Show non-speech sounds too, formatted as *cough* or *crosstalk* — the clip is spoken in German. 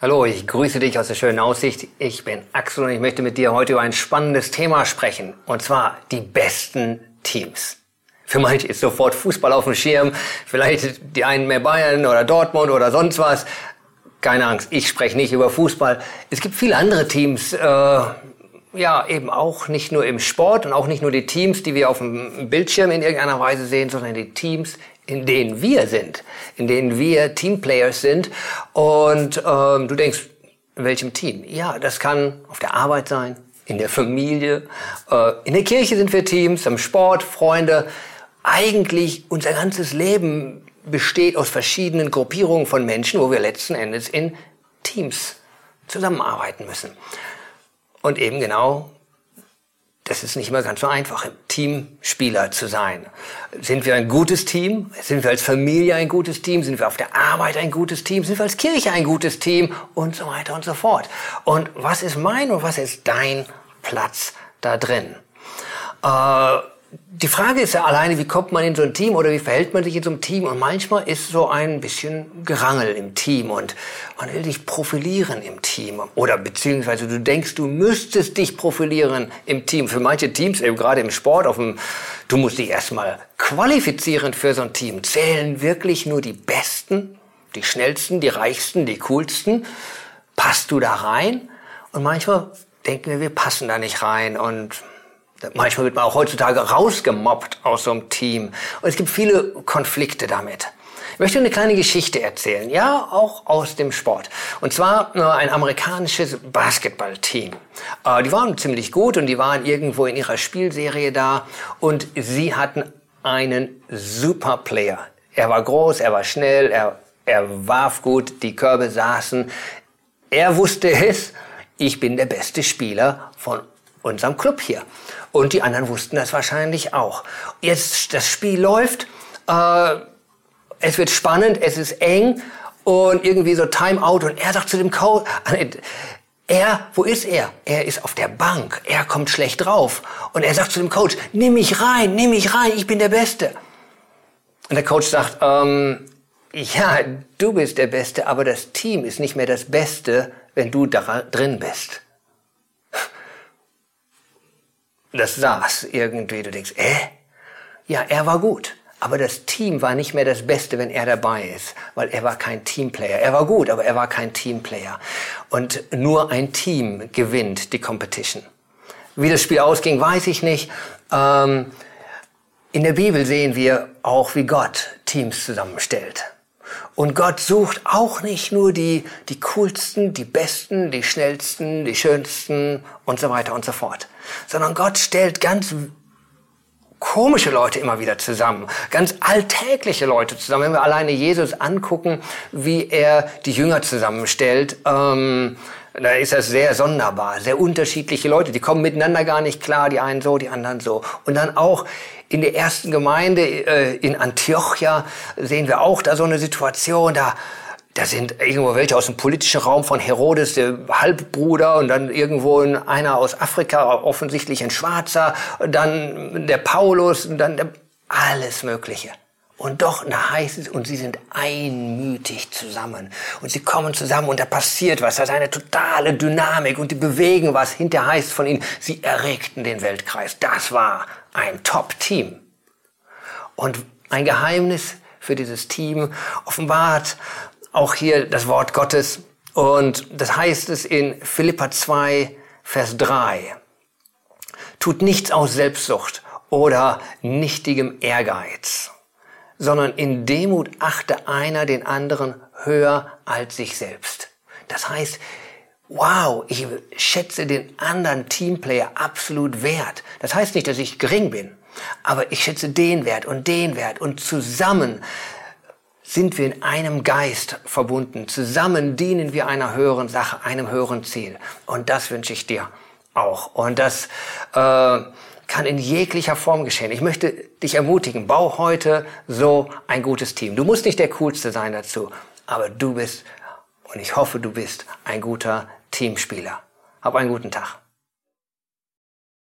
Hallo, ich grüße dich aus der schönen Aussicht. Ich bin Axel und ich möchte mit dir heute über ein spannendes Thema sprechen. Und zwar die besten Teams. Für manche ist sofort Fußball auf dem Schirm. Vielleicht die einen mehr Bayern oder Dortmund oder sonst was. Keine Angst, ich spreche nicht über Fußball. Es gibt viele andere Teams, äh, ja, eben auch nicht nur im Sport und auch nicht nur die Teams, die wir auf dem Bildschirm in irgendeiner Weise sehen, sondern die Teams in denen wir sind, in denen wir Teamplayers sind. Und ähm, du denkst, in welchem Team? Ja, das kann auf der Arbeit sein, in der Familie, äh, in der Kirche sind wir Teams, im Sport, Freunde. Eigentlich unser ganzes Leben besteht aus verschiedenen Gruppierungen von Menschen, wo wir letzten Endes in Teams zusammenarbeiten müssen. Und eben genau das ist nicht immer ganz so einfach, Teamspieler zu sein. Sind wir ein gutes Team? Sind wir als Familie ein gutes Team? Sind wir auf der Arbeit ein gutes Team? Sind wir als Kirche ein gutes Team? Und so weiter und so fort. Und was ist mein und was ist dein Platz da drin? Äh, die Frage ist ja alleine, wie kommt man in so ein Team oder wie verhält man sich in so einem Team? Und manchmal ist so ein bisschen Gerangel im Team und man will dich profilieren im Team. Oder beziehungsweise du denkst, du müsstest dich profilieren im Team. Für manche Teams, eben gerade im Sport, auf dem, du musst dich erstmal qualifizieren für so ein Team. Zählen wirklich nur die Besten, die Schnellsten, die Reichsten, die Coolsten? Passt du da rein? Und manchmal denken wir, wir passen da nicht rein und Manchmal wird man auch heutzutage rausgemobbt aus so einem Team. Und es gibt viele Konflikte damit. Ich möchte eine kleine Geschichte erzählen, ja, auch aus dem Sport. Und zwar äh, ein amerikanisches Basketballteam. Äh, die waren ziemlich gut und die waren irgendwo in ihrer Spielserie da und sie hatten einen super Player. Er war groß, er war schnell, er, er warf gut, die Körbe saßen. Er wusste es, ich bin der beste Spieler von unserem Club hier. Und die anderen wussten das wahrscheinlich auch. Jetzt, das Spiel läuft, äh, es wird spannend, es ist eng und irgendwie so Timeout und er sagt zu dem Coach, *laughs* er, wo ist er? Er ist auf der Bank. Er kommt schlecht drauf. Und er sagt zu dem Coach, nimm mich rein, nimm mich rein, ich bin der Beste. Und der Coach sagt, ähm, ja, du bist der Beste, aber das Team ist nicht mehr das Beste, wenn du da drin bist das saß irgendwie. Du denkst, äh? Ja, er war gut. Aber das Team war nicht mehr das Beste, wenn er dabei ist, weil er war kein Teamplayer. Er war gut, aber er war kein Teamplayer. Und nur ein Team gewinnt die Competition. Wie das Spiel ausging, weiß ich nicht. Ähm, in der Bibel sehen wir auch, wie Gott Teams zusammenstellt. Und Gott sucht auch nicht nur die, die coolsten, die besten, die schnellsten, die schönsten und so weiter und so fort, sondern Gott stellt ganz komische Leute immer wieder zusammen, ganz alltägliche Leute zusammen. Wenn wir alleine Jesus angucken, wie er die Jünger zusammenstellt, ähm, da ist das sehr sonderbar, sehr unterschiedliche Leute, die kommen miteinander gar nicht klar, die einen so, die anderen so. Und dann auch in der ersten Gemeinde äh, in Antiochia sehen wir auch da so eine Situation, da da sind irgendwo welche aus dem politischen Raum von Herodes, der Halbbruder, und dann irgendwo einer aus Afrika, offensichtlich ein Schwarzer, dann der Paulus, und dann der, alles Mögliche. Und doch, da heißt es, und sie sind einmütig zusammen. Und sie kommen zusammen und da passiert was. Da ist eine totale Dynamik und die bewegen was. Hinter heißt von ihnen, sie erregten den Weltkreis. Das war ein Top-Team. Und ein Geheimnis für dieses Team offenbart auch hier das Wort Gottes. Und das heißt es in Philippa 2, Vers 3. Tut nichts aus Selbstsucht oder nichtigem Ehrgeiz sondern in Demut achte einer den anderen höher als sich selbst. Das heißt, wow, ich schätze den anderen Teamplayer absolut wert. Das heißt nicht, dass ich gering bin, aber ich schätze den Wert und den Wert und zusammen sind wir in einem Geist verbunden. Zusammen dienen wir einer höheren Sache, einem höheren Ziel. Und das wünsche ich dir auch. Und das äh, kann in jeglicher Form geschehen. Ich möchte dich ermutigen, bau heute so ein gutes Team. Du musst nicht der Coolste sein dazu, aber du bist, und ich hoffe, du bist ein guter Teamspieler. Hab einen guten Tag.